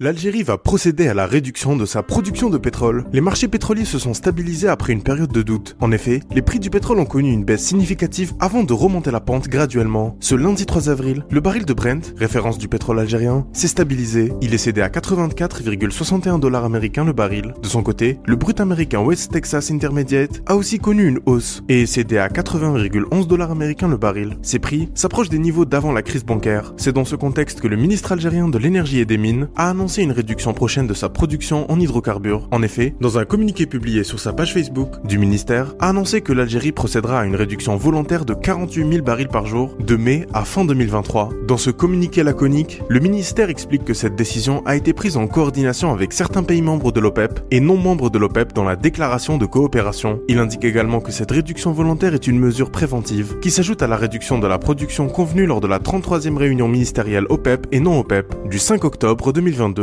L'Algérie va procéder à la réduction de sa production de pétrole. Les marchés pétroliers se sont stabilisés après une période de doute. En effet, les prix du pétrole ont connu une baisse significative avant de remonter la pente graduellement. Ce lundi 3 avril, le baril de Brent, référence du pétrole algérien, s'est stabilisé. Il est cédé à 84,61 dollars américains le baril. De son côté, le brut américain West Texas Intermediate a aussi connu une hausse et est cédé à 80,11 dollars américains le baril. Ces prix s'approchent des niveaux d'avant la crise bancaire. C'est dans ce contexte que le ministre algérien de l'énergie et des mines a annoncé une réduction prochaine de sa production en hydrocarbures. En effet, dans un communiqué publié sur sa page Facebook du ministère, a annoncé que l'Algérie procédera à une réduction volontaire de 48 000 barils par jour de mai à fin 2023. Dans ce communiqué laconique, le ministère explique que cette décision a été prise en coordination avec certains pays membres de l'OPEP et non membres de l'OPEP dans la déclaration de coopération. Il indique également que cette réduction volontaire est une mesure préventive qui s'ajoute à la réduction de la production convenue lors de la 33e réunion ministérielle OPEP et non OPEP du 5 octobre 2022.